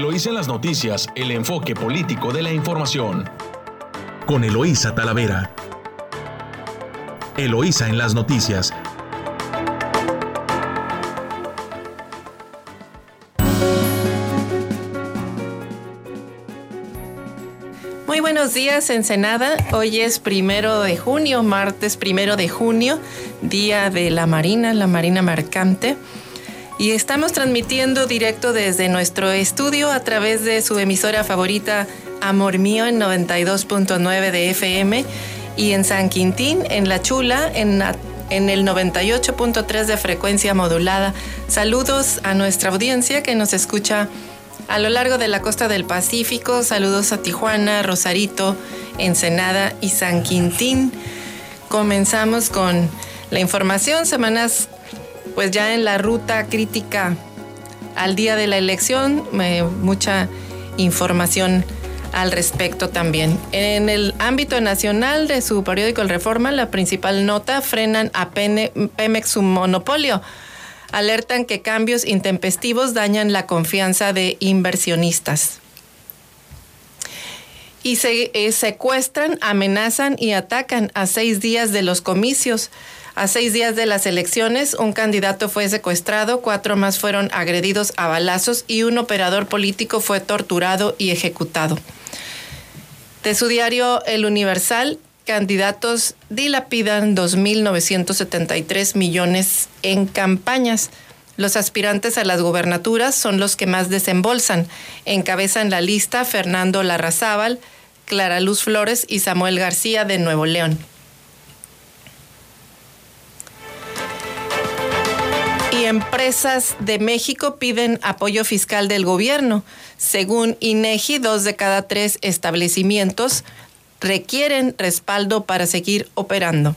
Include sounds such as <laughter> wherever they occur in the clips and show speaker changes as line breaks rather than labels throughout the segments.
Eloísa en las noticias, el enfoque político de la información. Con Eloísa Talavera. Eloísa en las noticias.
Muy buenos días, Ensenada. Hoy es primero de junio, martes primero de junio, día de la Marina, la Marina Mercante y estamos transmitiendo directo desde nuestro estudio a través de su emisora favorita Amor Mío en 92.9 de FM y en San Quintín, en La Chula, en, en el 98.3 de frecuencia modulada. Saludos a nuestra audiencia que nos escucha a lo largo de la costa del Pacífico. Saludos a Tijuana, Rosarito, Ensenada y San Quintín. Comenzamos con la información, semanas pues ya en la ruta crítica al día de la elección, mucha información al respecto también. En el ámbito nacional de su periódico El Reforma, la principal nota, frenan a Pemex su monopolio. Alertan que cambios intempestivos dañan la confianza de inversionistas. Y se eh, secuestran, amenazan y atacan a seis días de los comicios. A seis días de las elecciones, un candidato fue secuestrado, cuatro más fueron agredidos a balazos y un operador político fue torturado y ejecutado. De su diario El Universal, candidatos dilapidan 2.973 millones en campañas. Los aspirantes a las gubernaturas son los que más desembolsan. Encabezan la lista Fernando Larrazábal, Clara Luz Flores y Samuel García de Nuevo León. Empresas de México piden apoyo fiscal del gobierno. Según INEGI, dos de cada tres establecimientos requieren respaldo para seguir operando.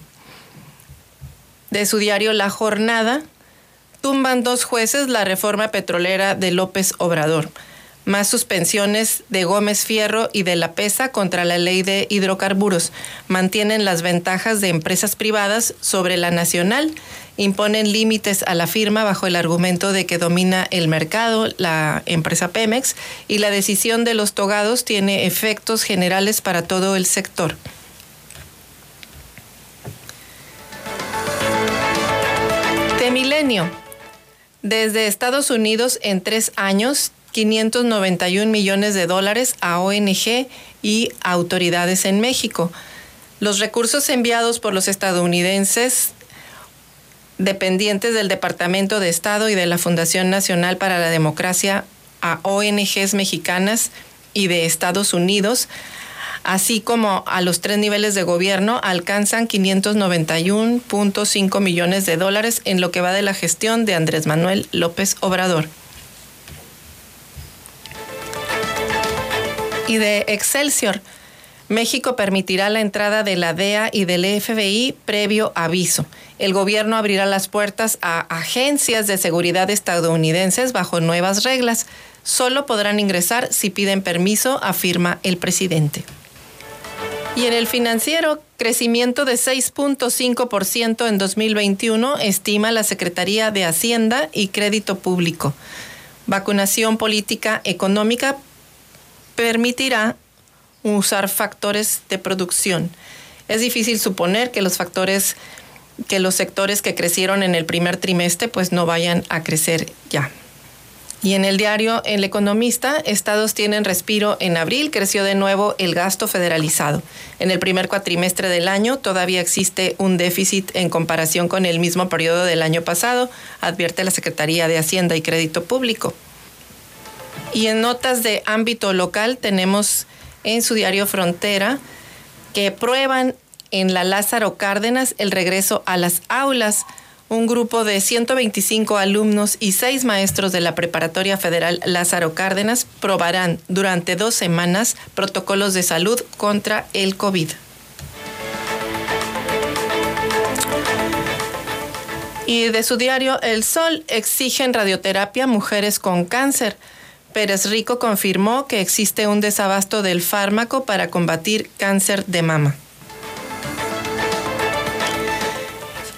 De su diario La Jornada, tumban dos jueces la reforma petrolera de López Obrador. Más suspensiones de Gómez Fierro y de la PESA contra la ley de hidrocarburos. Mantienen las ventajas de empresas privadas sobre la nacional imponen límites a la firma bajo el argumento de que domina el mercado la empresa Pemex y la decisión de los togados tiene efectos generales para todo el sector. Milenio. Desde Estados Unidos en tres años, 591 millones de dólares a ONG y autoridades en México. Los recursos enviados por los estadounidenses dependientes del Departamento de Estado y de la Fundación Nacional para la Democracia a ONGs mexicanas y de Estados Unidos, así como a los tres niveles de gobierno, alcanzan 591.5 millones de dólares en lo que va de la gestión de Andrés Manuel López Obrador. Y de Excelsior, México permitirá la entrada de la DEA y del FBI previo aviso. El gobierno abrirá las puertas a agencias de seguridad estadounidenses bajo nuevas reglas. Solo podrán ingresar si piden permiso, afirma el presidente. Y en el financiero, crecimiento de 6.5% en 2021, estima la Secretaría de Hacienda y Crédito Público. Vacunación política económica permitirá usar factores de producción. Es difícil suponer que los factores, que los sectores que crecieron en el primer trimestre, pues no vayan a crecer ya. Y en el diario El Economista, estados tienen respiro en abril, creció de nuevo el gasto federalizado. En el primer cuatrimestre del año todavía existe un déficit en comparación con el mismo periodo del año pasado, advierte la Secretaría de Hacienda y Crédito Público. Y en notas de ámbito local tenemos en su diario Frontera que prueban en la Lázaro Cárdenas el regreso a las aulas. Un grupo de 125 alumnos y seis maestros de la Preparatoria Federal Lázaro Cárdenas probarán durante dos semanas protocolos de salud contra el COVID. Y de su diario El Sol exigen radioterapia mujeres con cáncer. Pérez Rico confirmó que existe un desabasto del fármaco para combatir cáncer de mama.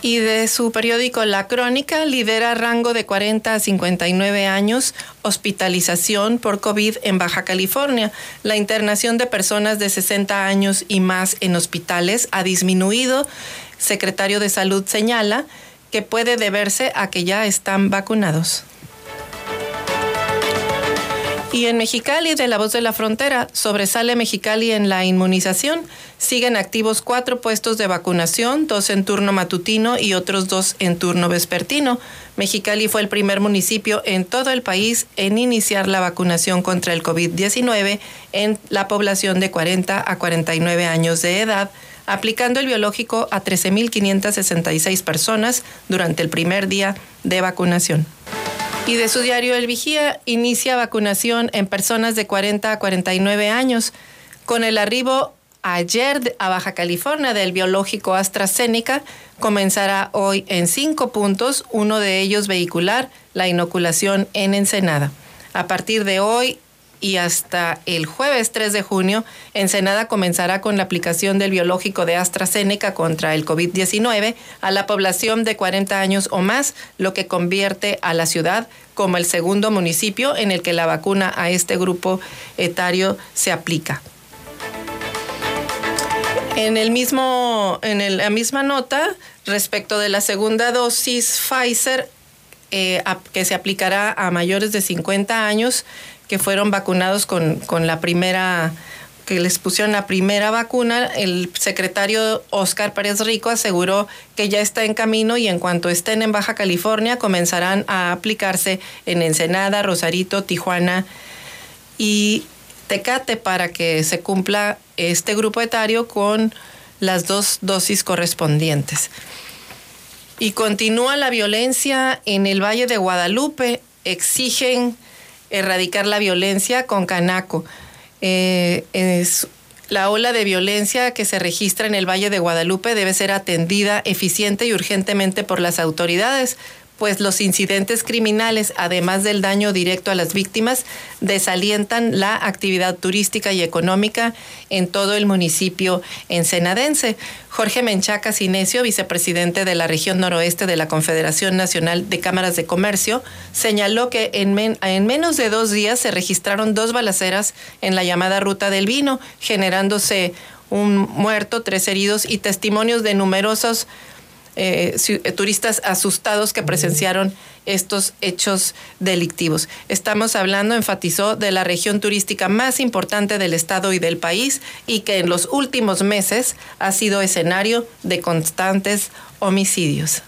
y de su periódico La Crónica lidera rango de 40 a 59 años hospitalización por COVID en Baja California. La internación de personas de 60 años y más en hospitales ha disminuido. Secretario de Salud señala que puede deberse a que ya están vacunados. Y en Mexicali, de la voz de la frontera, sobresale Mexicali en la inmunización. Siguen activos cuatro puestos de vacunación, dos en turno matutino y otros dos en turno vespertino. Mexicali fue el primer municipio en todo el país en iniciar la vacunación contra el COVID-19 en la población de 40 a 49 años de edad, aplicando el biológico a 13.566 personas durante el primer día de vacunación. Y de su diario El Vigía inicia vacunación en personas de 40 a 49 años con el arribo ayer a Baja California del biológico AstraZeneca. Comenzará hoy en cinco puntos, uno de ellos vehicular, la inoculación en Ensenada. A partir de hoy y hasta el jueves 3 de junio, Ensenada comenzará con la aplicación del biológico de AstraZeneca contra el COVID-19 a la población de 40 años o más, lo que convierte a la ciudad como el segundo municipio en el que la vacuna a este grupo etario se aplica. En el mismo, en la misma nota, respecto de la segunda dosis Pfizer, eh, que se aplicará a mayores de 50 años, que fueron vacunados con, con la primera que les pusieron la primera vacuna, el secretario Oscar Pérez Rico aseguró que ya está en camino y en cuanto estén en Baja California comenzarán a aplicarse en Ensenada, Rosarito, Tijuana y Tecate para que se cumpla este grupo etario con las dos dosis correspondientes. Y continúa la violencia en el Valle de Guadalupe. Exigen erradicar la violencia con Canaco. Eh, es, la ola de violencia que se registra en el Valle de Guadalupe debe ser atendida eficiente y urgentemente por las autoridades, pues los incidentes criminales, además del daño directo a las víctimas, desalientan la actividad turística y económica en todo el municipio ensenadense. Jorge Menchaca Cinesio, vicepresidente de la región noroeste de la Confederación Nacional de Cámaras de Comercio, señaló que en, en menos de dos días se registraron dos balaceras en la llamada Ruta del Vino, generándose un muerto, tres heridos y testimonios de numerosos eh, eh, turistas asustados que presenciaron estos hechos delictivos. Estamos hablando, enfatizó, de la región turística más importante del estado y del país y que en los últimos meses ha sido escenario de constantes homicidios.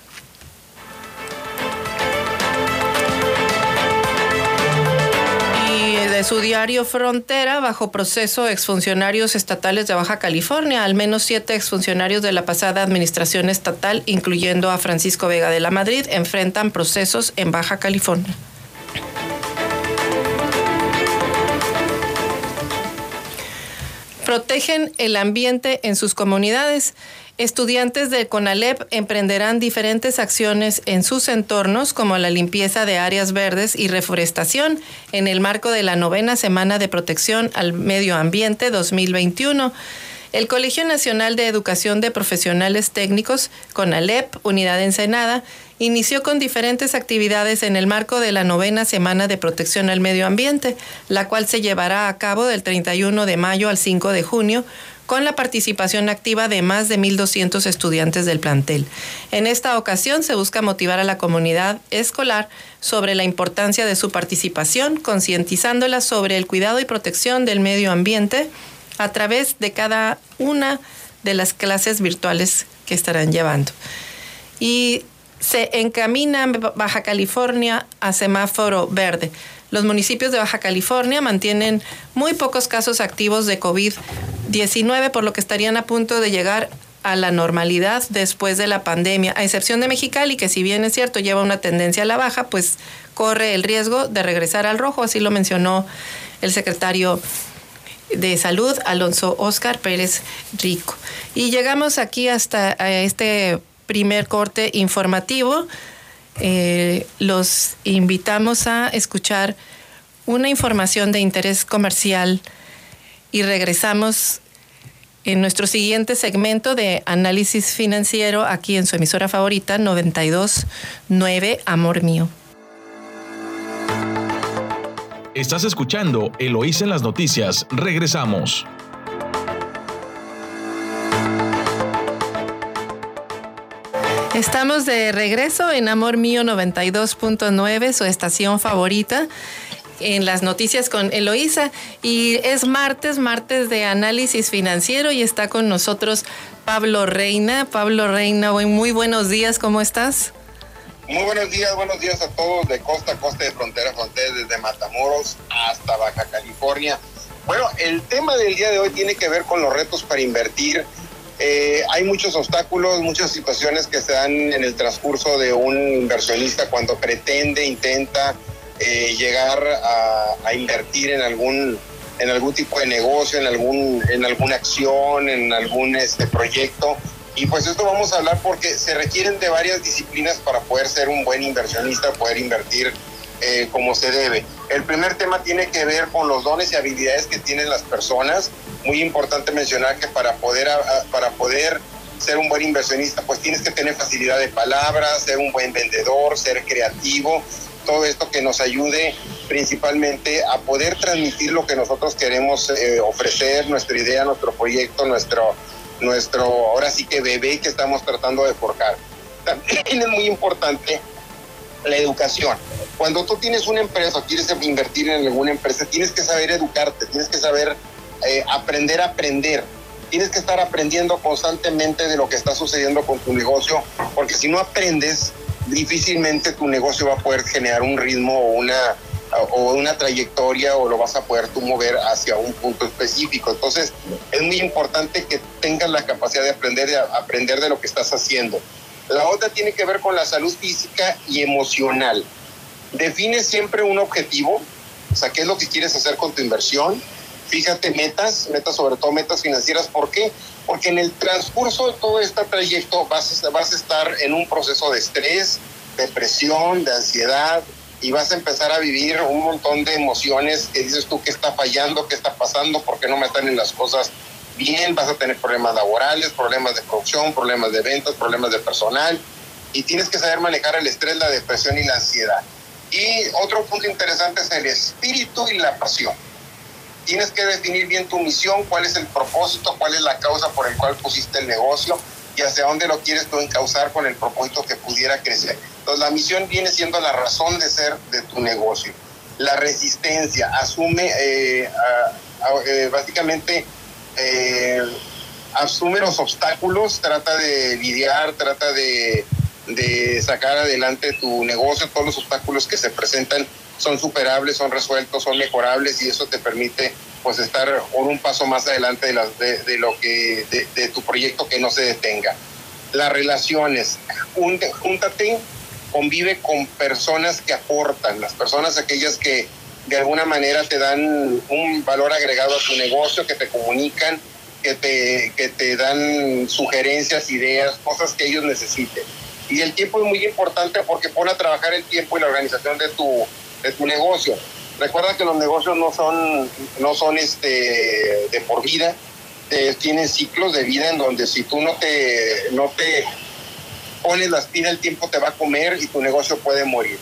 De su diario Frontera, bajo proceso exfuncionarios estatales de Baja California, al menos siete exfuncionarios de la pasada administración estatal, incluyendo a Francisco Vega de la Madrid, enfrentan procesos en Baja California. Protegen el ambiente en sus comunidades. Estudiantes del CONALEP emprenderán diferentes acciones en sus entornos, como la limpieza de áreas verdes y reforestación, en el marco de la novena Semana de Protección al Medio Ambiente 2021. El Colegio Nacional de Educación de Profesionales Técnicos, CONALEP, Unidad Ensenada, inició con diferentes actividades en el marco de la novena Semana de Protección al Medio Ambiente, la cual se llevará a cabo del 31 de mayo al 5 de junio con la participación activa de más de 1.200 estudiantes del plantel. En esta ocasión se busca motivar a la comunidad escolar sobre la importancia de su participación, concientizándola sobre el cuidado y protección del medio ambiente a través de cada una de las clases virtuales que estarán llevando. Y se encamina Baja California a semáforo verde. Los municipios de Baja California mantienen muy pocos casos activos de COVID-19, por lo que estarían a punto de llegar a la normalidad después de la pandemia, a excepción de Mexicali, que si bien es cierto lleva una tendencia a la baja, pues corre el riesgo de regresar al rojo, así lo mencionó el secretario de Salud, Alonso Oscar Pérez Rico. Y llegamos aquí hasta este primer corte informativo. Eh, los invitamos a escuchar una información de interés comercial y regresamos en nuestro siguiente segmento de análisis financiero aquí en su emisora favorita 929 Amor Mío.
Estás escuchando Eloís en las noticias. Regresamos.
Estamos de regreso en Amor Mío 92.9, su estación favorita en las noticias con Eloísa y es martes, martes de análisis financiero y está con nosotros Pablo Reina. Pablo Reina, muy buenos días, ¿cómo estás?
Muy buenos días, buenos días a todos de costa a costa, de frontera a frontera, desde Matamoros hasta Baja California. Bueno, el tema del día de hoy tiene que ver con los retos para invertir. Eh, hay muchos obstáculos, muchas situaciones que se dan en el transcurso de un inversionista cuando pretende, intenta eh, llegar a, invertir en algún en algún tipo de negocio, en algún en alguna acción, en algún este proyecto. Y pues esto vamos a hablar porque se requieren de varias disciplinas para poder ser un buen inversionista, poder invertir eh, como se debe. El primer tema tiene que ver con los dones y habilidades que tienen las personas. Muy importante mencionar que para poder, para poder ser un buen inversionista, pues tienes que tener facilidad de palabras, ser un buen vendedor, ser creativo todo esto que nos ayude principalmente a poder transmitir lo que nosotros queremos eh, ofrecer, nuestra idea, nuestro proyecto, nuestro, nuestro, ahora sí que bebé que estamos tratando de forjar. También es muy importante la educación. Cuando tú tienes una empresa o quieres invertir en alguna empresa, tienes que saber educarte, tienes que saber eh, aprender a aprender. Tienes que estar aprendiendo constantemente de lo que está sucediendo con tu negocio, porque si no aprendes, difícilmente tu negocio va a poder generar un ritmo o una, o una trayectoria o lo vas a poder tú mover hacia un punto específico. Entonces, es muy importante que tengas la capacidad de aprender, de aprender de lo que estás haciendo. La otra tiene que ver con la salud física y emocional. Define siempre un objetivo, o sea, qué es lo que quieres hacer con tu inversión. Fíjate metas, metas sobre todo metas financieras. ¿Por qué? porque en el transcurso de todo este trayecto vas a, estar en un proceso de estrés, depresión, de ansiedad, y vas a empezar a vivir un montón de emociones que dices tú qué está fallando, qué está pasando, por qué no me están en las cosas bien, vas a tener problemas laborales, problemas de producción, problemas de ventas, problemas de personal, y tienes que saber manejar el estrés, la depresión y la ansiedad. Y otro punto interesante es el espíritu y la pasión tienes que definir bien tu misión, cuál es el propósito, cuál es la causa por el cual pusiste el negocio y hacia dónde lo quieres tú encauzar con el propósito que pudiera crecer. Entonces la misión viene siendo la razón de ser de tu negocio. La resistencia asume eh, eh, básicamente eh, asume los obstáculos, trata de lidiar, trata de, de sacar adelante tu negocio, todos los obstáculos que se presentan son superables, son resueltos, son mejorables y eso te permite pues estar un paso más adelante de, de, lo que de, tu proyecto que no se detenga. Las relaciones, júntate, convive con personas que aportan, las personas aquellas que de alguna manera te dan un valor agregado a tu negocio, que te comunican, que te, que te dan sugerencias, ideas, cosas que ellos necesiten. Y el tiempo es muy importante porque pone a trabajar el tiempo y la organización de tu, de tu negocio. Recuerda que los negocios no son, no son este, de por vida, tienen ciclos de vida en donde si tú no te, no te pones las pilas, el tiempo te va a comer y tu negocio puede morir.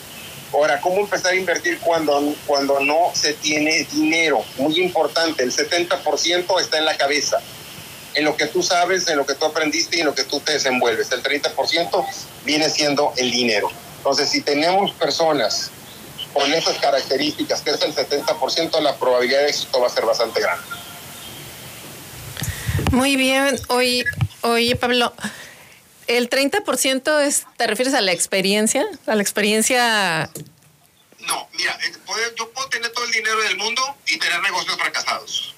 Ahora, ¿cómo empezar a invertir cuando, cuando no se tiene dinero? Muy importante, el 70% está en la cabeza, en lo que tú sabes, en lo que tú aprendiste y en lo que tú te desenvuelves. El 30% viene siendo el dinero. Entonces, si tenemos personas con esas características, que es el 70%, la probabilidad de éxito va a ser bastante grande.
Muy bien. Oye, oye Pablo, ¿el 30% es, te refieres a la experiencia? ¿A la experiencia?
No, mira, eh, yo puedo tener todo el dinero del mundo y tener negocios fracasados.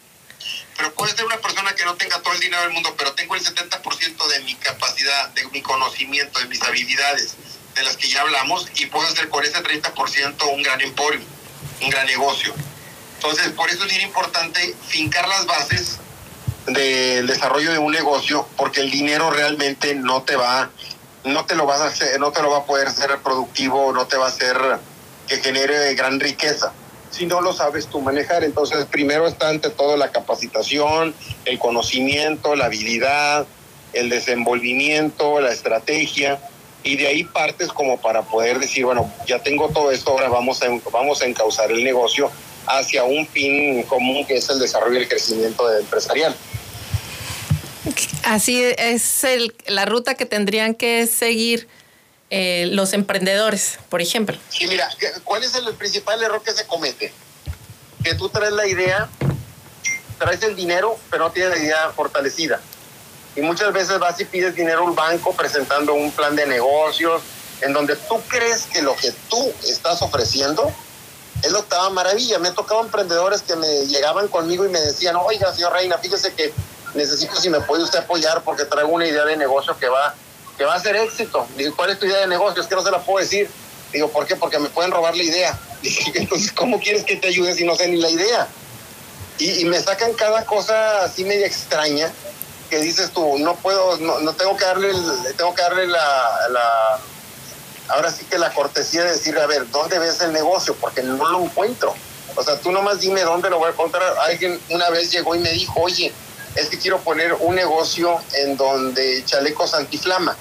Pero puede ser una persona que no tenga todo el dinero del mundo, pero tengo el 70% de mi capacidad, de mi conocimiento, de mis habilidades, de las que ya hablamos y puedo hacer con ese 30% un gran emporio, un gran negocio. Entonces, por eso es bien importante fincar las bases del desarrollo de un negocio, porque el dinero realmente no te va, no te lo vas a hacer, no te lo va a poder ser productivo, no te va a hacer que genere gran riqueza. si no lo sabes tú manejar. Entonces, primero está ante todo la capacitación, el conocimiento, la habilidad, el desenvolvimiento, la estrategia, y de ahí partes como para poder decir, bueno, ya tengo todo esto, ahora vamos a, vamos a encauzar el negocio hacia un fin común que es el desarrollo y el crecimiento empresarial.
Así es el, la ruta que tendrían que seguir eh, los emprendedores, por ejemplo.
Sí, mira, ¿cuál es el principal error que se comete? Que tú traes la idea, traes el dinero, pero no tienes la idea fortalecida. Y muchas veces vas y pides dinero a un banco presentando un plan de negocios, en donde tú crees que lo que tú estás ofreciendo es que estaba maravilla. Me tocado emprendedores que me llegaban conmigo y me decían, oiga, señor Reina, fíjese que necesito si me puede usted apoyar porque traigo una idea de negocio que va, que va a ser éxito. Digo, ¿cuál es tu idea de negocio? Es que no se la puedo decir. Digo, ¿por qué? Porque me pueden robar la idea. <laughs> Dije, entonces, ¿cómo quieres que te ayude si no sé ni la idea? Y, me sacan cada cosa así media extraña que dices tú, no puedo, no, no tengo que darle, tengo que darle la, la, ahora sí que la cortesía de decir, a ver, ¿dónde ves el negocio? Porque no lo encuentro. O sea, tú nomás dime dónde lo voy a encontrar. Alguien una vez llegó y me dijo, oye, es que quiero poner un negocio en donde chalecos antiflama.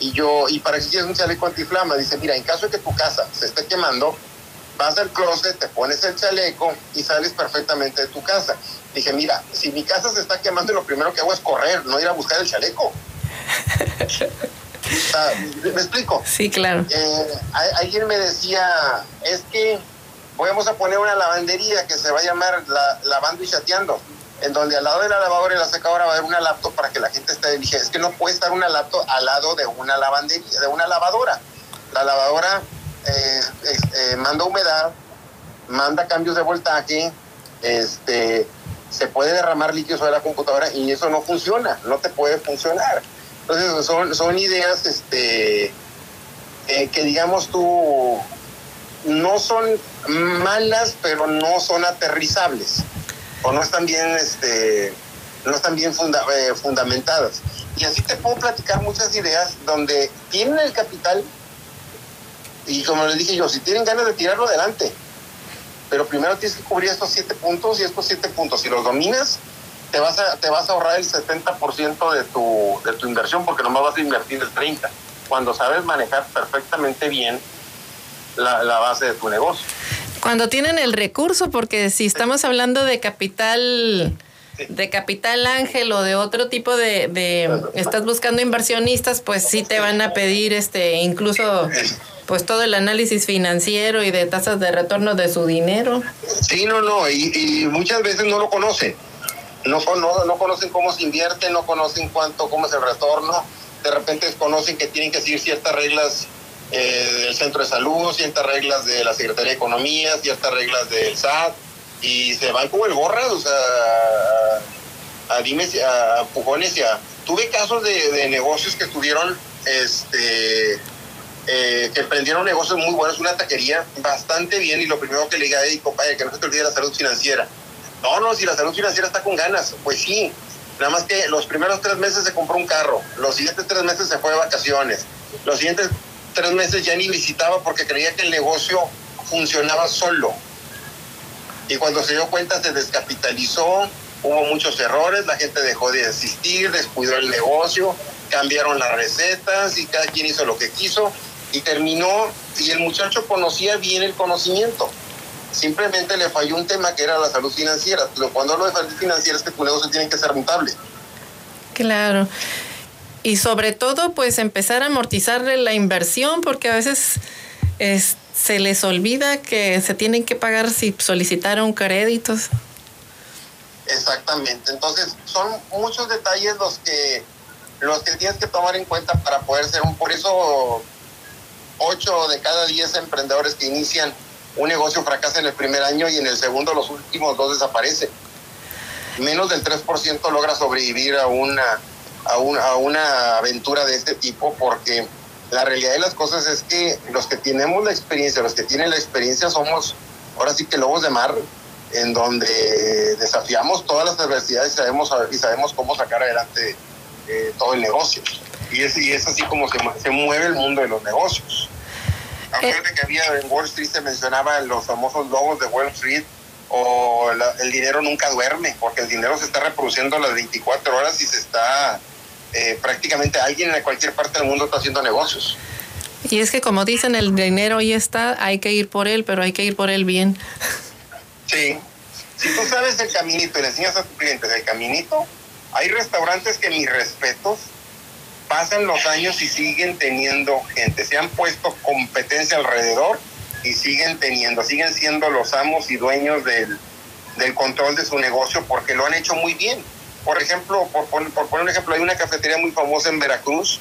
Y yo, ¿y para qué quieres un chaleco antiflama? Dice, mira, en caso de que tu casa se esté quemando, vas al closet, te pones el chaleco y sales perfectamente de tu casa. Dije, mira, si mi casa se está quemando, lo primero que hago es correr, no ir a buscar el chaleco. <laughs> ¿Me explico?
Sí, claro.
Eh, alguien me decía, es que vamos a poner una lavandería que se va a llamar Lavando y Chateando en donde al lado de la lavadora y la secadora va a haber una laptop para que la gente esté dije, es que no puede estar una laptop al lado de una lavandería, de una lavadora. La lavadora eh, eh, manda humedad, manda cambios de voltaje, este, se puede derramar líquido sobre la computadora y eso no funciona, no te puede funcionar. Entonces son, son ideas este, eh, que digamos tú no son malas, pero no son aterrizables o no están bien, este, no están bien eh, fundamentadas. Y así te puedo platicar muchas ideas donde tienen el capital y como les dije yo, si tienen ganas de tirarlo adelante, pero primero tienes que cubrir estos siete puntos y estos siete puntos, si los dominas, te vas a, te vas a ahorrar el 70% de tu, de tu inversión porque nomás vas a invertir el 30%, cuando sabes manejar perfectamente bien la, la base de tu negocio.
Cuando tienen el recurso, porque si estamos hablando de capital de capital ángel o de otro tipo de, de, estás buscando inversionistas, pues sí te van a pedir este incluso pues todo el análisis financiero y de tasas de retorno de su dinero.
Sí, no, no, y, muchas veces no lo conocen. No, no, no conocen cómo se invierte, no conocen cuánto, cómo es el retorno. De repente desconocen que tienen que seguir ciertas reglas eh, del centro de salud, ciertas reglas de la Secretaría de Economía, ciertas reglas del SAT, y se van como el gorra, o sea, a, a a pujones y. Tuve casos de, negocios que tuvieron, este, eh, que emprendieron negocios muy buenos, una taquería bastante bien, y lo primero que le dije a compadre, que no se te olvide la salud financiera. No, no, si la salud financiera está con ganas, pues sí, Nada más que los primeros tres meses se compró un carro, los siguientes tres meses se fue de vacaciones, los siguientes tres meses ya ni visitaba porque creía que el negocio funcionaba solo. Y cuando se dio cuenta se descapitalizó, hubo muchos errores, la gente dejó de asistir, descuidó el negocio, cambiaron las recetas y cada quien hizo lo que quiso y terminó, y el muchacho conocía bien el conocimiento. Simplemente le falló un tema que era la salud financiera. Cuando hablo de salud financiera es que tu negocio tiene que ser rentable.
Claro y sobre todo pues empezar a amortizar la inversión porque a veces se les olvida que se tienen que pagar si solicitaron créditos.
Exactamente, entonces son muchos detalles los que los que tienes que tomar en cuenta para poder ser un por eso ocho de cada diez emprendedores que inician un negocio fracasan en el primer año y en el segundo los últimos dos desaparecen. Menos del 3% logra sobrevivir a una a, a una aventura de este tipo porque la realidad de las cosas es que los que tenemos la experiencia, los que tienen la experiencia somos ahora sí que lobos de mar, en donde desafiamos todas las adversidades y sabemos, y sabemos cómo sacar adelante eh, todo el negocio. Y es, y es así como se, se mueve el mundo de los negocios. Acuérdate que había en Wall Street se mencionaban los famosos logos de Wall Street o el dinero nunca duerme, porque el dinero se está reproduciendo las 24 horas y se está eh, prácticamente alguien en cualquier parte del mundo está haciendo negocios.
Y es que como dicen, el dinero ahí está, hay que ir por él, pero hay que ir por él bien.
Sí. Si tú sabes el caminito y le enseñas a tus clientes el caminito, hay restaurantes que mis respetos pasan los años y siguen teniendo gente. Se han puesto competencia alrededor y siguen teniendo, siguen siendo los amos y dueños del, del control de su negocio porque lo han hecho muy bien. Por ejemplo, por, por, poner un ejemplo, hay una cafetería muy famosa en Veracruz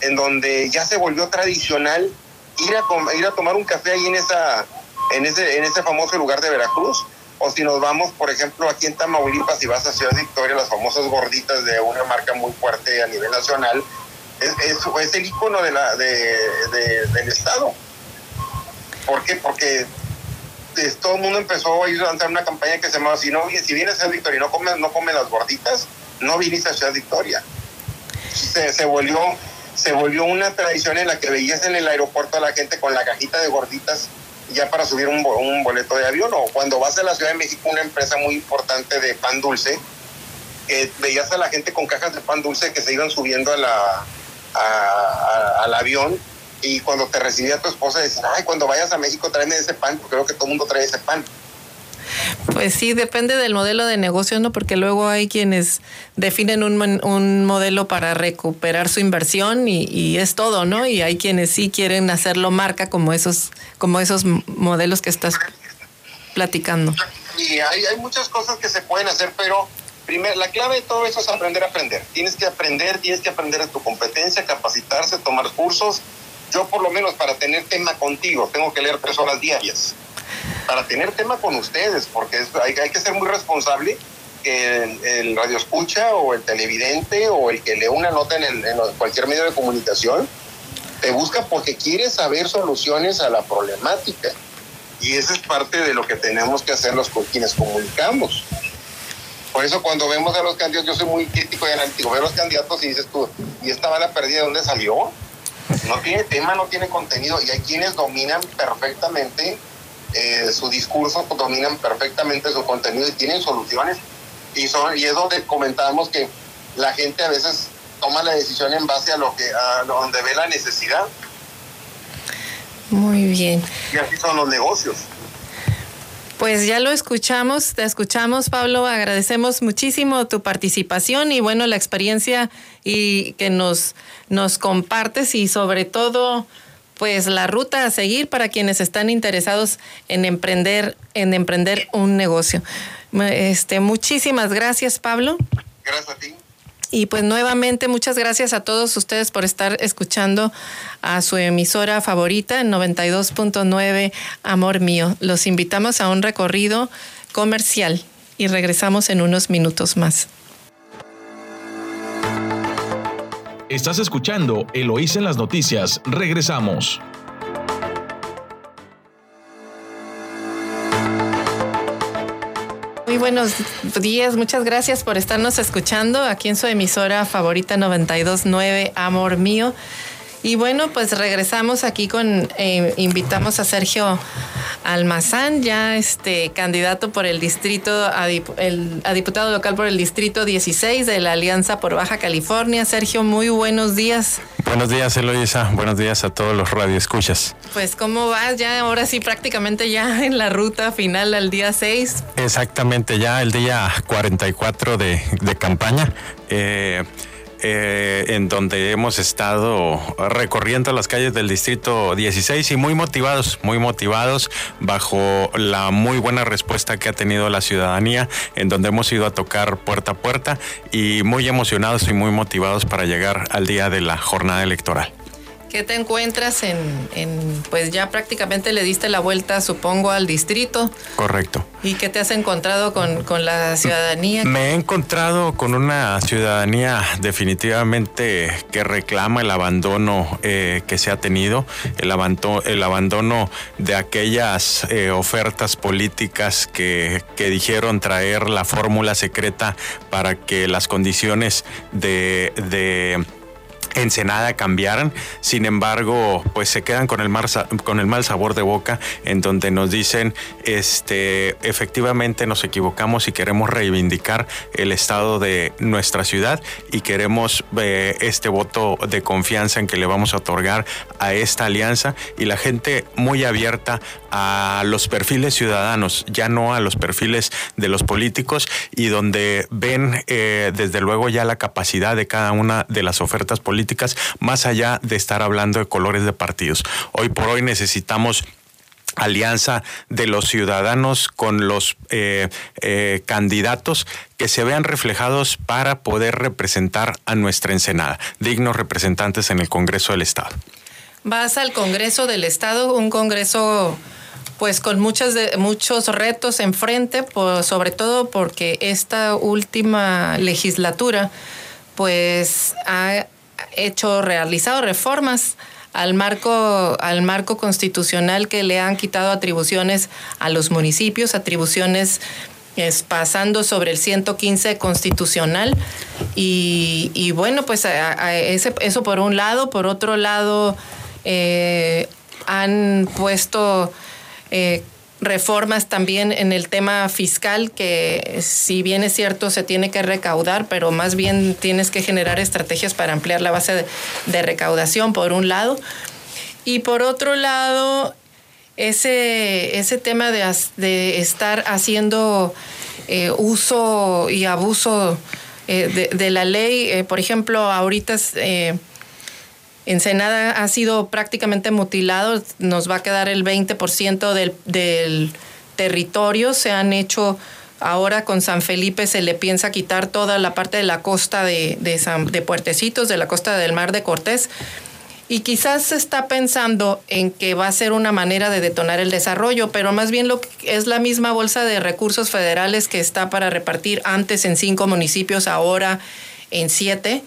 en donde ya se volvió tradicional ir a, ir a tomar un café ahí en, esa, en, ese, en ese famoso lugar de Veracruz. O si nos vamos, por ejemplo, aquí en Tamaulipas y vas a Ciudad Victoria, las famosas gorditas de una marca muy fuerte a nivel nacional, es, es, el icono de la, de, del Estado. ¿Por qué? Porque todo el mundo empezó a lanzar una campaña que se llamaba si no si vienes a Ciudad Victoria y no comes no comes las gorditas no viniste a Ciudad Victoria. Se, se, volvió se volvió una tradición en la que veías en el aeropuerto a la gente con la cajita de gorditas ya para subir un, boleto de avión o cuando vas a la Ciudad de México una empresa muy importante de pan dulce veías a la gente con cajas de pan dulce que se iban subiendo a la al avión y cuando te recibía tu esposa decía, ay, cuando vayas a México tráeme ese pan, porque creo que todo el mundo trae ese pan.
Pues sí, depende del modelo de negocio, ¿no? Porque luego hay quienes definen un, un modelo para recuperar su inversión y, y, es todo, ¿no? Y hay quienes sí quieren hacerlo marca como esos, como esos modelos que estás platicando.
Y hay, hay muchas cosas que se pueden hacer, pero primero, la clave de todo eso es aprender a aprender. Tienes que aprender, tienes que aprender de tu competencia, capacitarse, tomar cursos yo por lo menos para tener tema contigo tengo que leer tres horas diarias. Para tener tema con ustedes, porque hay, que ser muy responsable que el, radio escucha o el televidente o el que lee una nota en, el, cualquier medio de comunicación te busca porque quiere saber soluciones a la problemática. Y eso es parte de lo que tenemos que hacer los quienes comunicamos. Por eso cuando vemos a los candidatos, yo soy muy crítico y analítico, veo a los candidatos y dices tú, ¿y esta bala perdida de dónde salió? No tiene tema, no tiene contenido y hay quienes dominan perfectamente eh, su discurso, dominan perfectamente su contenido y tienen soluciones y, son, y es donde comentábamos que la gente a veces toma la decisión en base a lo que a donde ve la necesidad.
Muy bien.
Y así son los negocios.
Pues ya lo escuchamos, te escuchamos Pablo, agradecemos muchísimo tu participación y bueno, la experiencia y que nos, nos compartes y sobre todo pues la ruta a seguir para quienes están interesados en emprender, en emprender un negocio. Este, muchísimas gracias, Pablo.
Gracias a ti.
Y pues nuevamente muchas gracias a todos ustedes por estar escuchando a su emisora favorita en 92.9 Amor Mío. Los invitamos a un recorrido comercial y regresamos en unos minutos más.
Estás escuchando Eloísa en las noticias. Regresamos.
Muy buenos días, muchas gracias por estarnos escuchando aquí en su emisora favorita 929 Amor Mío. Y bueno, pues regresamos aquí con, eh, invitamos a Sergio Almazán, ya este candidato por el distrito, a, diputado local por el distrito 16 de la Alianza por Baja California. Sergio, muy buenos días.
Buenos días, Eloisa. Buenos días a todos los radioescuchas.
Pues, ¿cómo vas? Ya, ahora sí, prácticamente ya en la ruta final al día 6.
Exactamente, ya el día 44 de, de campaña. Eh, eh, en donde hemos estado recorriendo las calles del distrito 16 y muy motivados, muy motivados bajo la muy buena respuesta que ha tenido la ciudadanía, en donde hemos ido a tocar puerta a puerta y muy emocionados y muy motivados para llegar al día de la jornada electoral.
¿Qué te encuentras en, pues ya prácticamente le diste la vuelta, supongo, al distrito?
Correcto.
¿Y qué te has encontrado con, la ciudadanía?
Me he encontrado con una ciudadanía definitivamente que reclama el abandono eh, que se ha tenido, el, abandono, el abandono de aquellas eh, ofertas políticas que, que dijeron traer la fórmula secreta para que las condiciones de, de Ensenada cambiaran. Sin embargo, pues se quedan con el, mar, con el mal sabor de boca en donde nos dicen, este, efectivamente nos equivocamos y queremos reivindicar el estado de nuestra ciudad y queremos eh, este voto de confianza en que le vamos a otorgar a esta alianza y la gente muy abierta a los perfiles ciudadanos, ya no a los perfiles de los políticos y donde ven eh, desde luego ya la capacidad de cada una de las ofertas políticas más allá de estar hablando de colores de partidos. Hoy por hoy necesitamos alianza de los ciudadanos con los eh, eh, candidatos que se vean reflejados para poder representar a nuestra Ensenada, dignos representantes en el Congreso del Estado.
Vas al Congreso del Estado, un Congreso pues con muchas de, muchos retos enfrente, pues, sobre todo porque esta última legislatura pues ha hecho, realizado reformas al marco, al marco constitucional que le han quitado atribuciones a los municipios, atribuciones es pasando sobre el 115 constitucional. Y, bueno, pues ese, eso por un lado, por otro lado eh, han puesto eh, reformas también en el tema fiscal, que si bien es cierto se tiene que recaudar, pero más bien tienes que generar estrategias para ampliar la base de, recaudación, por un lado. Y por otro lado, ese, ese tema de, de estar haciendo eh, uso y abuso eh, de, la ley, eh, por ejemplo, ahorita... Ensenada ha sido prácticamente mutilado, nos va a quedar el 20% del, del territorio, se han hecho ahora con San Felipe se le piensa quitar toda la parte de la costa de, de, San, de Puertecitos, de la costa del Mar de Cortés. Y quizás se está pensando en que va a ser una manera de detonar el desarrollo, pero más bien lo que es la misma bolsa de recursos federales que está para repartir antes en cinco municipios, ahora en siete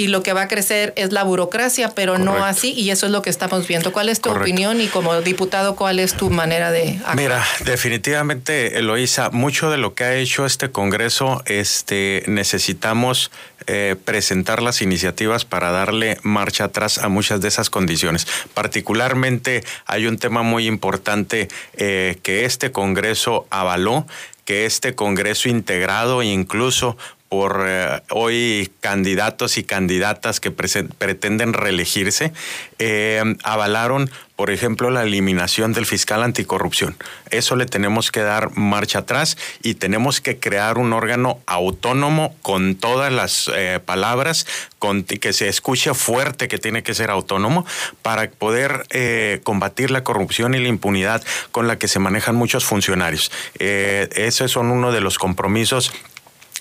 y lo que va a crecer es la burocracia, pero no así, y eso es lo que estamos viendo. ¿Cuál es tu opinión y como diputado, cuál es tu manera de
actuar? Mira, definitivamente, Eloisa, mucho de lo que ha hecho este Congreso, este, necesitamos eh, presentar las iniciativas para darle marcha atrás a muchas de esas condiciones. Particularmente hay un tema muy importante eh, que este Congreso avaló que este Congreso integrado e incluso por eh, hoy candidatos y candidatas que pretenden reelegirse, eh, avalaron, por ejemplo, la eliminación del fiscal anticorrupción. Eso le tenemos que dar marcha atrás y tenemos que crear un órgano autónomo con todas las eh, palabras, que se escuche fuerte que tiene que ser autónomo para poder combatir la corrupción y la impunidad con la que se manejan muchos funcionarios. esos son uno de los compromisos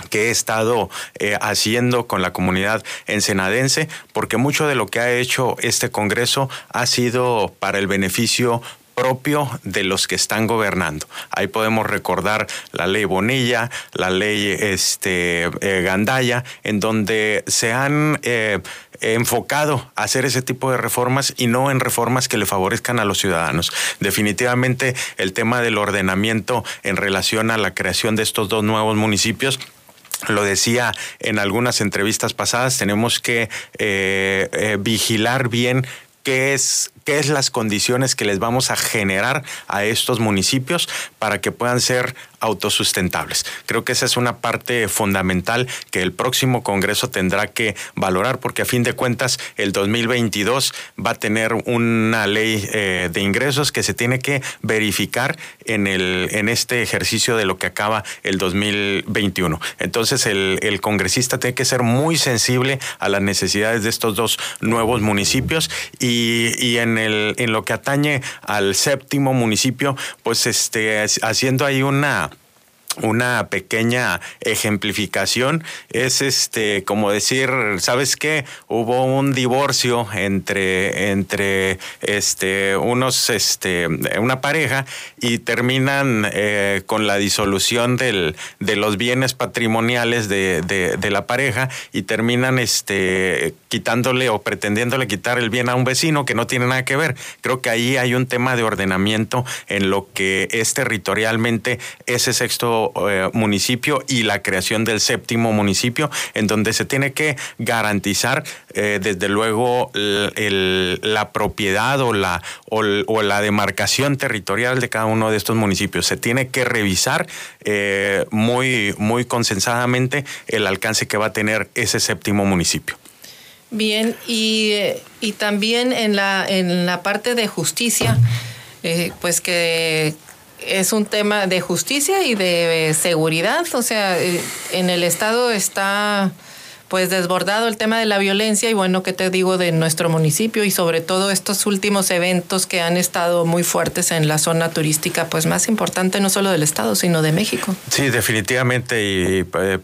que he estado eh, haciendo con la comunidad ensenadense, porque mucho de lo que ha hecho este Congreso ha sido para el beneficio propio de los que están gobernando. Ahí podemos recordar la ley Bonilla, la ley este, eh, Gandaya, en donde se han eh, enfocado a hacer ese tipo de reformas y no en reformas que le favorezcan a los ciudadanos. Definitivamente el tema del ordenamiento en relación a la creación de estos dos nuevos municipios lo decía en algunas entrevistas pasadas, tenemos que eh, eh, vigilar bien qué es qué es las condiciones que les vamos a generar a estos municipios para que puedan ser autosustentables. Creo que esa es una parte fundamental que el próximo Congreso tendrá que valorar porque a fin de cuentas el 2022 va a tener una ley eh, de ingresos que se tiene que verificar en, el, en este ejercicio de lo que acaba el 2021. Entonces el, el congresista tiene que ser muy sensible a las necesidades de estos dos nuevos municipios y, y en en lo que atañe al séptimo municipio, pues este, haciendo ahí una una pequeña ejemplificación. Es este como decir sabes qué hubo un divorcio entre entre este unos este una pareja y terminan eh, con la disolución del, de los bienes patrimoniales de, de, la pareja y terminan este quitándole o pretendiéndole quitar el bien a un vecino que no tiene nada que ver. Creo que ahí hay un tema de ordenamiento en lo que es territorialmente ese sexto eh, municipio y la creación del séptimo municipio, en donde se tiene que garantizar eh, desde luego la propiedad o la, o, la demarcación territorial de cada uno de estos municipios. Se tiene que revisar eh, muy, muy consensadamente el alcance que va a tener ese séptimo municipio.
Bien, y, y también en la, en la parte de justicia, pues que es un tema de justicia y de seguridad, o sea, eh, en el Estado está pues desbordado el tema de la violencia y bueno, ¿qué te digo de nuestro municipio y sobre todo estos últimos eventos que han estado muy fuertes en la zona turística, pues más importante no solo del Estado, sino de México?
Sí, definitivamente y eh,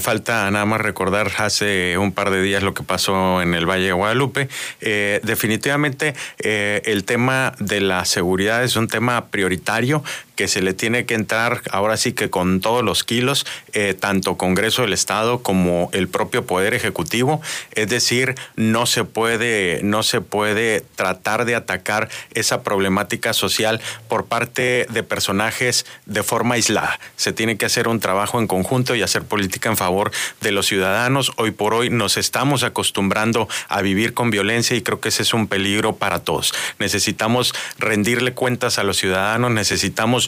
falta nada más recordar hace un par de días lo que pasó en el Valle de Guadalupe. Eh, definitivamente eh, el tema de la seguridad es un tema prioritario que se le tiene que entrar ahora sí que con todos los kilos, eh, tanto Congreso del Estado como el propio Poder Ejecutivo. Es decir, no se puede, no se puede tratar de atacar esa problemática social por parte de personajes de forma aislada. Se tiene que hacer un trabajo en conjunto y hacer política en favor de los ciudadanos. Hoy por hoy nos estamos acostumbrando a vivir con violencia y creo que ese es un peligro para todos. Necesitamos rendirle cuentas a los ciudadanos, necesitamos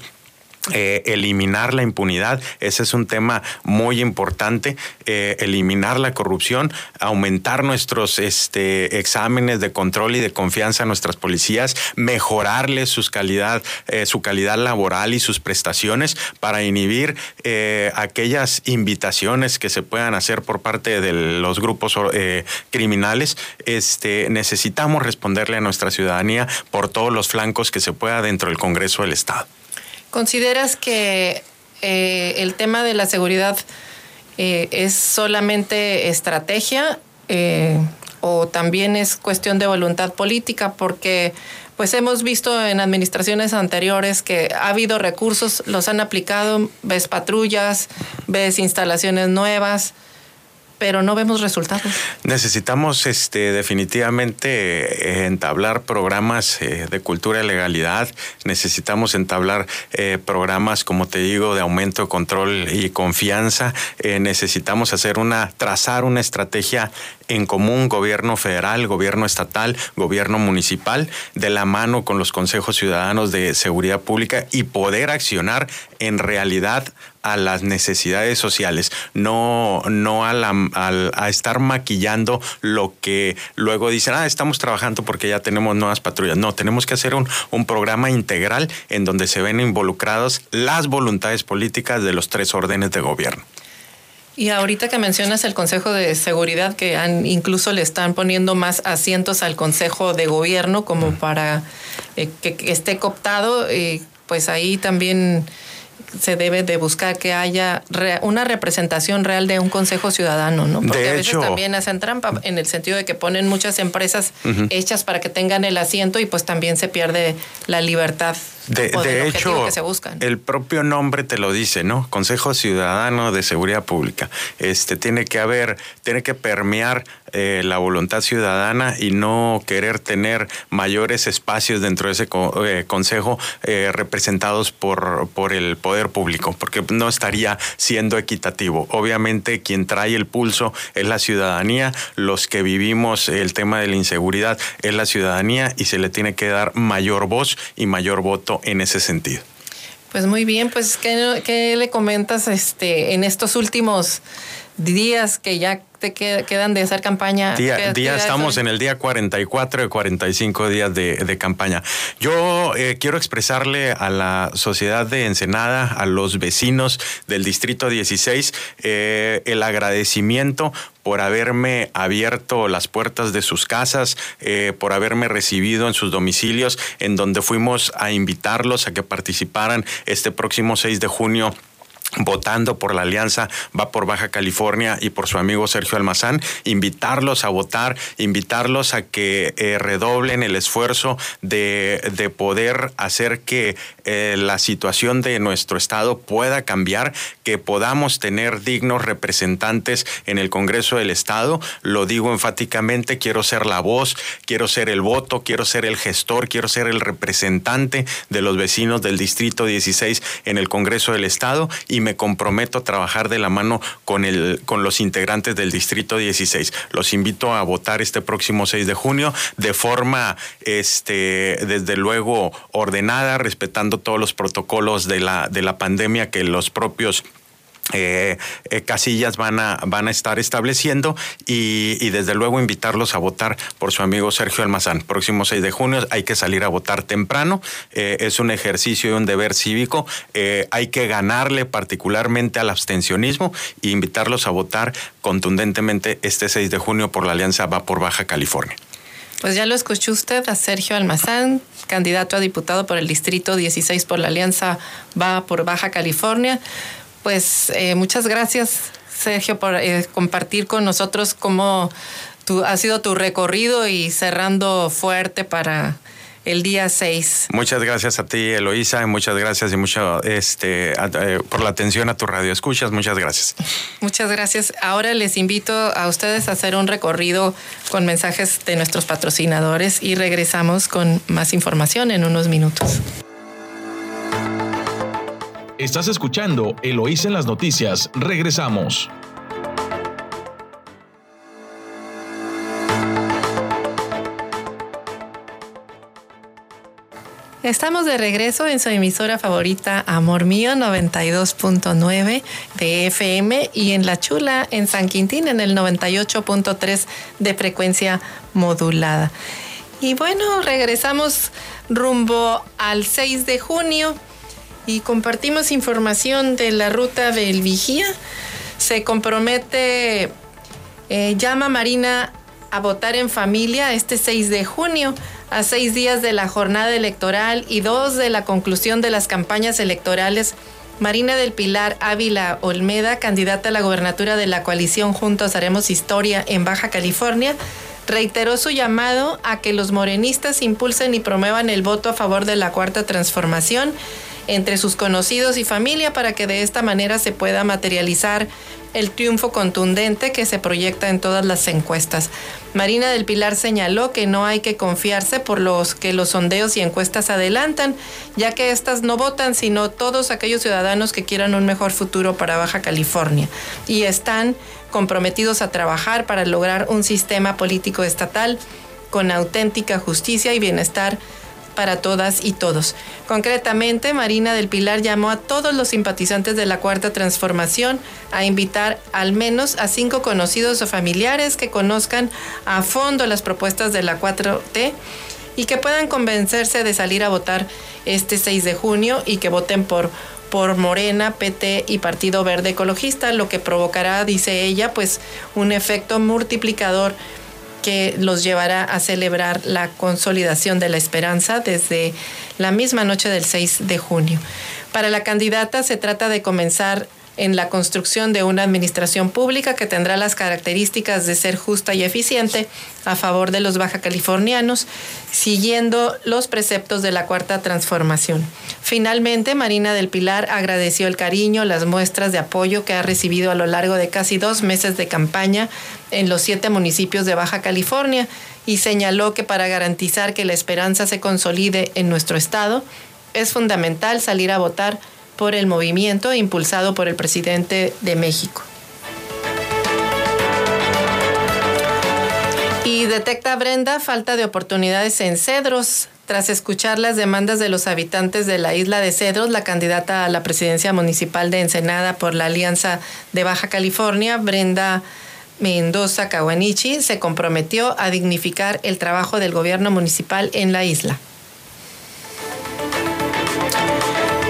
eh, eliminar la impunidad, ese es un tema muy importante, eh, eliminar la corrupción, aumentar nuestros este, exámenes de control y de confianza a nuestras policías, mejorarles sus calidad, eh, su calidad laboral y sus prestaciones para inhibir aquellas invitaciones que se puedan hacer por parte de los grupos criminales. Este, necesitamos responderle a nuestra ciudadanía por todos los flancos que se pueda dentro del Congreso del Estado.
¿Consideras que eh, el tema de la seguridad eh, es solamente estrategia eh, o también es cuestión de voluntad política? Porque pues hemos visto en administraciones anteriores que ha habido recursos, los han aplicado, ves patrullas, ves instalaciones nuevas pero no vemos resultados.
Necesitamos este, definitivamente eh, entablar programas eh, de cultura y legalidad, necesitamos entablar eh, programas, como te digo, de aumento, control y confianza, necesitamos hacer una, trazar una estrategia en común, gobierno federal, gobierno estatal, gobierno municipal, de la mano con los consejos ciudadanos de seguridad pública y poder accionar en realidad a las necesidades sociales, no, no a, la, a, estar maquillando lo que luego dicen, ah, estamos trabajando porque ya tenemos nuevas patrullas. No, tenemos que hacer un, un programa integral en donde se ven involucrados las voluntades políticas de los tres órdenes de gobierno.
Y ahorita que mencionas el Consejo de Seguridad, que han, incluso le están poniendo más asientos al Consejo de Gobierno como para eh, que, esté cooptado, eh, pues ahí también se debe de buscar que haya una representación real de un consejo ciudadano, ¿no? Porque a veces también hacen trampa en el sentido de que ponen muchas empresas hechas para que tengan el asiento y pues también se pierde la libertad
de, hecho, el propio nombre te lo dice, ¿no? Consejo Ciudadano de Seguridad Pública. Este tiene que haber, tiene que permear eh, la voluntad ciudadana y no querer tener mayores espacios dentro de ese eh, consejo eh, representados por, por el poder público, porque no estaría siendo equitativo. Obviamente quien trae el pulso es la ciudadanía, los que vivimos el tema de la inseguridad es la ciudadanía y se le tiene que dar mayor voz y mayor voto en ese sentido.
Pues muy bien, pues ¿qué, le comentas este en estos últimos días que ya te quedan de hacer campaña?
Día, día estamos en el día 44 de 45 días de, campaña. Yo eh, quiero expresarle a la sociedad de Ensenada, a los vecinos del Distrito 16, eh, el agradecimiento por haberme abierto las puertas de sus casas, eh, por haberme recibido en sus domicilios, en donde fuimos a invitarlos a que participaran este próximo 6 de junio votando por la alianza va por Baja California y por su amigo Sergio Almazán, invitarlos a votar, invitarlos a que eh, redoblen el esfuerzo de, de poder hacer que eh, la situación de nuestro estado pueda cambiar, que podamos tener dignos representantes en el Congreso del Estado. Lo digo enfáticamente, quiero ser la voz, quiero ser el voto, quiero ser el gestor, quiero ser el representante de los vecinos del Distrito 16 en el Congreso del Estado y me comprometo a trabajar de la mano con, el, con los integrantes del Distrito 16. Los invito a votar este próximo 6 de junio de forma, este, desde luego, ordenada, respetando todos los protocolos de la, de la pandemia que los propios eh, eh, casillas van a, van a estar estableciendo y, desde luego invitarlos a votar por su amigo Sergio Almazán. Próximo 6 de junio hay que salir a votar temprano, eh, es un ejercicio y un deber cívico, hay que ganarle particularmente al abstencionismo e invitarlos a votar contundentemente este 6 de junio por la Alianza Va por Baja California.
Pues ya lo escuchó usted a Sergio Almazán, candidato a diputado por el Distrito 16 por la Alianza Va por Baja California. Pues eh, muchas gracias, Sergio, por eh, compartir con nosotros cómo tu, ha sido tu recorrido y cerrando fuerte para el día 6.
Muchas gracias a ti, Eloísa, y muchas gracias y mucho este, eh, por la atención a tu radio escuchas. Muchas gracias.
Muchas gracias. Ahora les invito a ustedes a hacer un recorrido con mensajes de nuestros patrocinadores y regresamos con más información en unos minutos.
Estás escuchando Eloís en las noticias. Regresamos.
Estamos de regreso en su emisora favorita Amor Mío 92.9 de FM y en La Chula en San Quintín en el 98.3 de frecuencia modulada. Y bueno, regresamos rumbo al 6 de junio y compartimos información de la ruta del Vigía. Se compromete, eh, llama Marina a votar en familia este 6 de junio, a seis días de la jornada electoral y dos de la conclusión de las campañas electorales. Marina del Pilar Ávila Olmeda, candidata a la gobernatura de la coalición Juntos Haremos Historia en Baja California, reiteró su llamado a que los morenistas impulsen y promuevan el voto a favor de la cuarta transformación entre sus conocidos y familia para que de esta manera se pueda materializar el triunfo contundente que se proyecta en todas las encuestas. Marina del Pilar señaló que no hay que confiarse por los que los sondeos y encuestas adelantan, ya que estas no votan, sino todos aquellos ciudadanos que quieran un mejor futuro para Baja California y están comprometidos a trabajar para lograr un sistema político estatal con auténtica justicia y bienestar para todas y todos. Concretamente, Marina del Pilar llamó a todos los simpatizantes de la Cuarta Transformación a invitar al menos a cinco conocidos o familiares que conozcan a fondo las propuestas de la 4T y que puedan convencerse de salir a votar este 6 de junio y que voten por por Morena, PT y Partido Verde Ecologista, lo que provocará, dice ella, pues un efecto multiplicador que los llevará a celebrar la consolidación de la esperanza desde la misma noche del 6 de junio. Para la candidata se trata de comenzar en la construcción de una administración pública que tendrá las características de ser justa y eficiente a favor de los baja californianos, siguiendo los preceptos de la cuarta transformación. Finalmente, Marina del Pilar agradeció el cariño, las muestras de apoyo que ha recibido a lo largo de casi dos meses de campaña en los siete municipios de Baja California y señaló que para garantizar que la esperanza se consolide en nuestro estado, es fundamental salir a votar por el movimiento impulsado por el presidente de México. Y detecta Brenda falta de oportunidades en Cedros. Tras escuchar las demandas de los habitantes de la isla de Cedros, la candidata a la presidencia municipal de Ensenada por la Alianza de Baja California, Brenda Mendoza Kawanichi, se comprometió a dignificar el trabajo del gobierno municipal en la isla.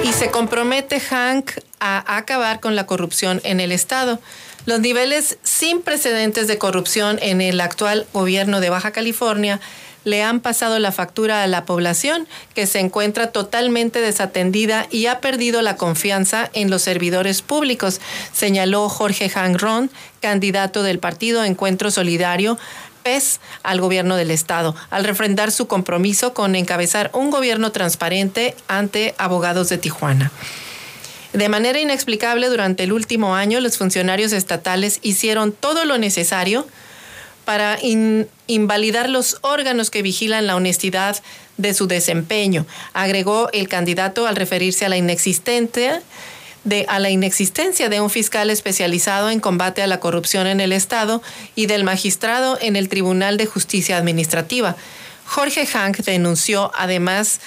Y se compromete Hank a acabar con la corrupción en el Estado. Los niveles sin precedentes de corrupción en el actual gobierno de Baja California le han pasado la factura a la población que se encuentra totalmente desatendida y ha perdido la confianza en los servidores públicos, señaló Jorge Ron, candidato del partido Encuentro Solidario PES al gobierno del Estado, al refrendar su compromiso con encabezar un gobierno transparente ante abogados de Tijuana. De manera inexplicable, durante el último año, los funcionarios estatales hicieron todo lo necesario para invalidar los órganos que vigilan la honestidad de su desempeño, agregó el candidato al referirse a la inexistente de, a la inexistencia de un fiscal especializado en combate a la corrupción en el Estado y del magistrado en el Tribunal de Justicia Administrativa. Jorge Hank denunció además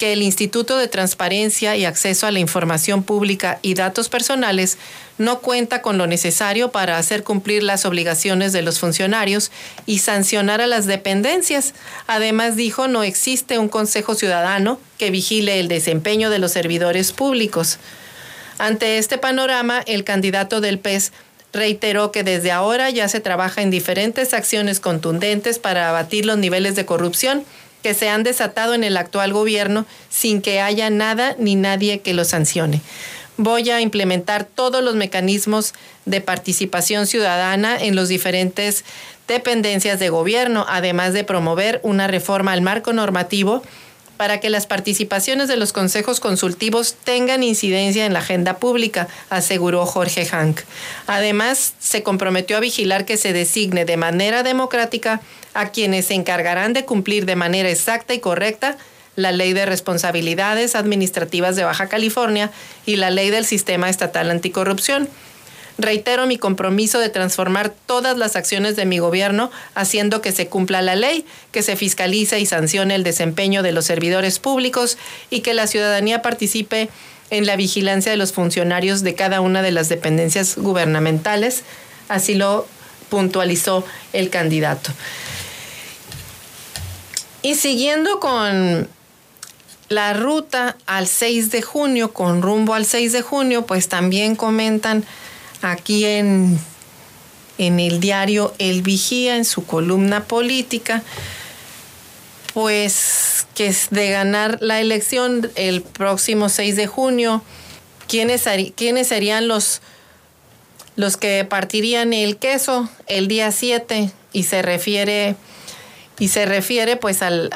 que el Instituto de Transparencia y Acceso a la Información Pública y Datos Personales no cuenta con lo necesario para hacer cumplir las obligaciones de los funcionarios y sancionar a las dependencias. Además, dijo, no existe un Consejo Ciudadano que vigile el desempeño de los servidores públicos. Ante este panorama, el candidato del PES reiteró que desde ahora ya se trabaja en diferentes acciones contundentes para abatir los niveles de corrupción que se han desatado en el actual gobierno sin que haya nada ni nadie que lo sancione. Voy a implementar todos los mecanismos de participación ciudadana en las diferentes dependencias de gobierno, además de promover una reforma al marco normativo para que las participaciones de los consejos consultivos tengan incidencia en la agenda pública, aseguró Jorge Hank. Además, se comprometió a vigilar que se designe de manera democrática a quienes se encargarán de cumplir de manera exacta y correcta la Ley de Responsabilidades Administrativas de Baja California y la Ley del Sistema Estatal Anticorrupción Reitero mi compromiso de transformar todas las acciones de mi gobierno haciendo que se cumpla la ley, que se fiscalice y sancione el desempeño de los servidores públicos y que la ciudadanía participe en la vigilancia de los funcionarios de cada una de las dependencias gubernamentales. Así lo puntualizó el candidato. Y siguiendo con la ruta al 6 de junio, con rumbo al 6 de junio, pues también comentan aquí en, en el diario El Vigía, en su columna política, pues que es de ganar la elección el próximo 6 de junio, ¿quiénes, quiénes serían los, los que partirían el queso el día 7? Y se refiere, y se refiere pues al,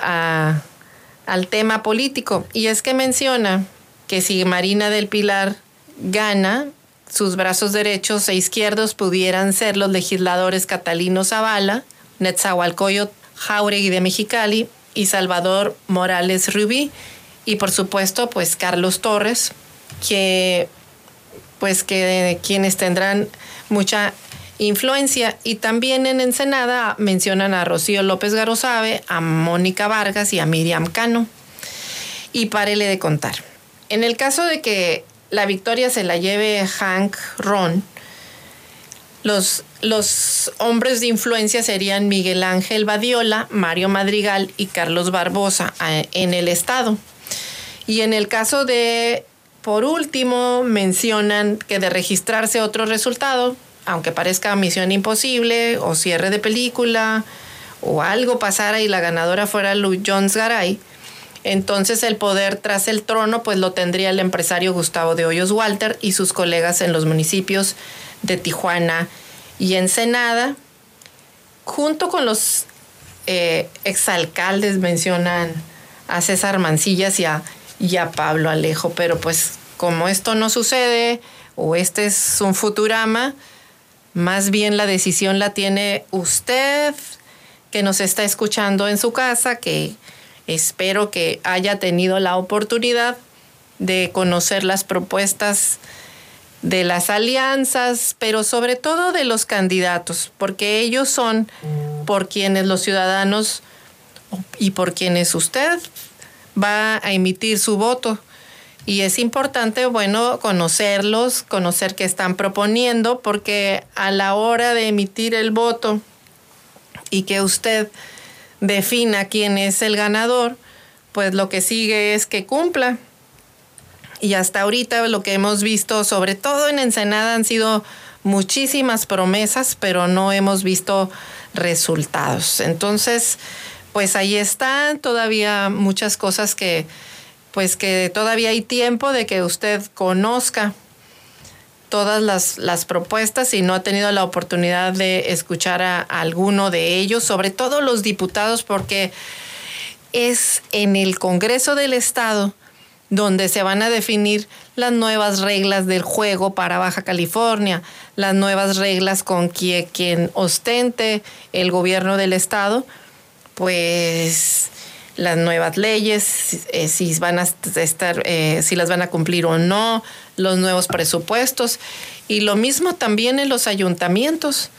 al tema político. Y es que menciona que si Marina del Pilar gana, sus brazos derechos e izquierdos pudieran ser los legisladores Catalino Zavala, Netzahualcoyot Jauregui de Mexicali y Salvador Morales Rubí y por supuesto pues Carlos Torres que pues que quienes tendrán mucha influencia y también en Ensenada mencionan a Rocío López Garosabe, a Mónica Vargas y a Miriam Cano. Y párele de contar. En el caso de que la victoria se la lleve Hank Ron, los, los hombres de influencia serían Miguel Ángel Badiola, Mario Madrigal y Carlos Barbosa en el estado. Y en el caso de, por último, mencionan que de registrarse otro resultado, aunque parezca misión imposible o cierre de película o algo pasara y la ganadora fuera Lou Jones Garay, entonces el poder tras el trono pues lo tendría el empresario Gustavo de Hoyos Walter y sus colegas en los municipios de Tijuana y Ensenada, junto con los eh, exalcaldes mencionan a César Mancillas y a, y a Pablo Alejo, pero pues como esto no sucede o este es un futurama, más bien la decisión la tiene usted que nos está escuchando en su casa, que Espero que haya tenido la oportunidad de conocer las propuestas de las alianzas, pero sobre todo de los candidatos, porque ellos son por quienes los ciudadanos y por quienes usted va a emitir su voto. Y es importante, bueno, conocerlos, conocer qué están proponiendo, porque a la hora de emitir el voto y que usted defina quién es el ganador, pues lo que sigue es que cumpla. Y hasta ahorita lo que hemos visto, sobre todo en Ensenada, han sido muchísimas promesas, pero no hemos visto resultados. Entonces, pues ahí están todavía muchas cosas que, pues que todavía hay tiempo de que usted conozca todas las, propuestas y no ha tenido la oportunidad de escuchar a, alguno de ellos, sobre todo los diputados, porque es en el Congreso del Estado donde se van a definir las nuevas reglas del juego para Baja California, las nuevas reglas con quien, quien ostente el gobierno del Estado, pues las nuevas leyes, eh, si van a estar, eh, si las van a cumplir o no, los nuevos presupuestos y lo mismo también en los ayuntamientos.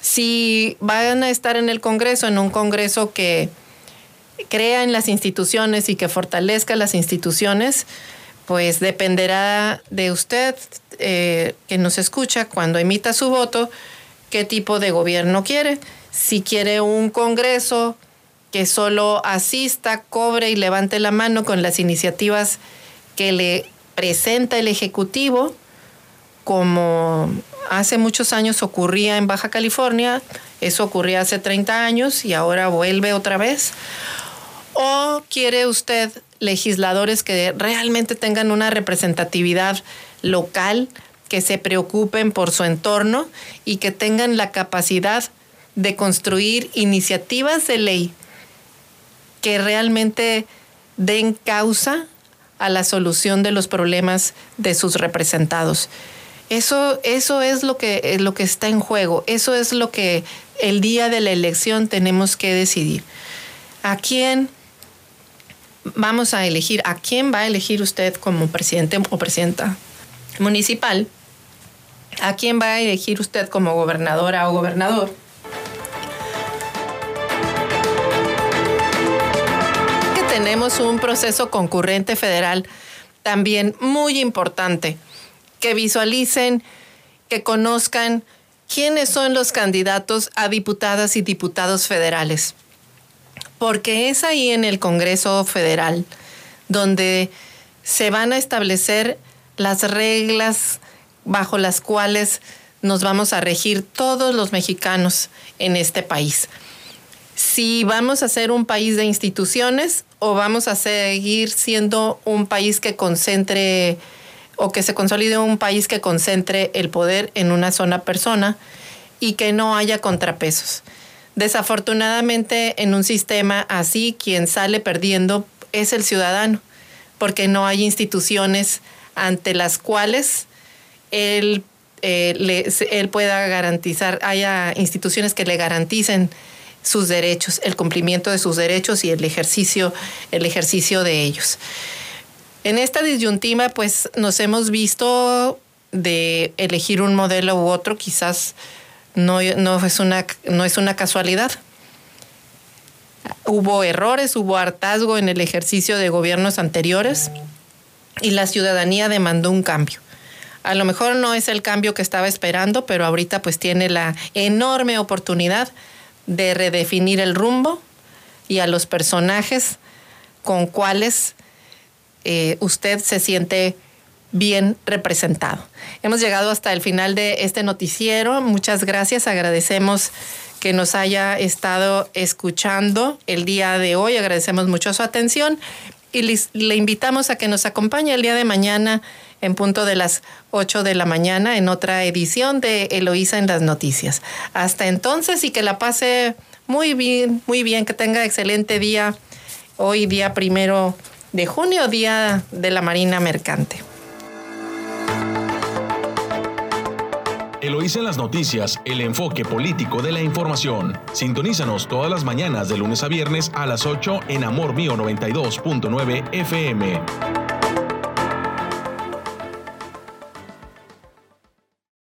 Si van a estar en el Congreso, en un Congreso que crea en las instituciones y que fortalezca las instituciones, pues dependerá de usted eh, que nos escucha cuando emita su voto, qué tipo de gobierno quiere. Si quiere un Congreso que solo asista, cobre y levante la mano con las iniciativas que le presenta el Ejecutivo, como hace muchos años ocurría en Baja California, eso ocurría hace 30 años y ahora vuelve otra vez. ¿O quiere usted legisladores que realmente tengan una representatividad local, que se preocupen por su entorno y que tengan la capacidad de construir iniciativas de ley que realmente den causa a la solución de los problemas de sus representados. Eso, eso es lo que, lo que está en juego, eso es lo que el día de la elección tenemos que decidir. ¿A quién vamos a elegir? ¿A quién va a elegir usted como presidente o presidenta municipal? ¿A quién va a elegir usted como gobernadora o gobernador? Tenemos un proceso concurrente federal también muy importante. Que visualicen, que conozcan quiénes son los candidatos a diputadas y diputados federales. Porque es ahí en el Congreso Federal donde se van a establecer las reglas bajo las cuales nos vamos a regir todos los mexicanos en este país si vamos a ser un país de instituciones o vamos a seguir siendo un país que concentre o que se consolide un país que concentre el poder en una sola persona y que no haya contrapesos. Desafortunadamente, en un sistema así, quien sale perdiendo es el ciudadano, porque no hay instituciones ante las cuales él, eh, él pueda garantizar, haya instituciones que le garanticen sus derechos, el cumplimiento de sus derechos y el ejercicio, el ejercicio de ellos. En esta disyuntiva, pues nos hemos visto de elegir un modelo u otro, quizás no, no, es, una, no es una casualidad. Hubo errores, hubo hartazgo en el ejercicio de gobiernos anteriores y la ciudadanía demandó un cambio. A lo mejor no es el cambio que estaba esperando, pero ahorita pues tiene la enorme oportunidad de redefinir el rumbo y a los personajes con cuales eh, usted se siente bien representado. Hemos llegado hasta el final de este noticiero. Muchas gracias. Agradecemos que nos haya estado escuchando el día de hoy. Agradecemos mucho su atención y le invitamos a que nos acompañe el día de mañana en punto de las 8 de la mañana en otra edición de Eloísa en las noticias. Hasta entonces y que la pase muy bien, muy bien, que tenga excelente día hoy día primero de junio, día de la Marina Mercante.
Eloísa en las noticias, el enfoque político de la información. Sintonízanos todas las mañanas de lunes a viernes a las 8 en Amor Mío 92.9 FM.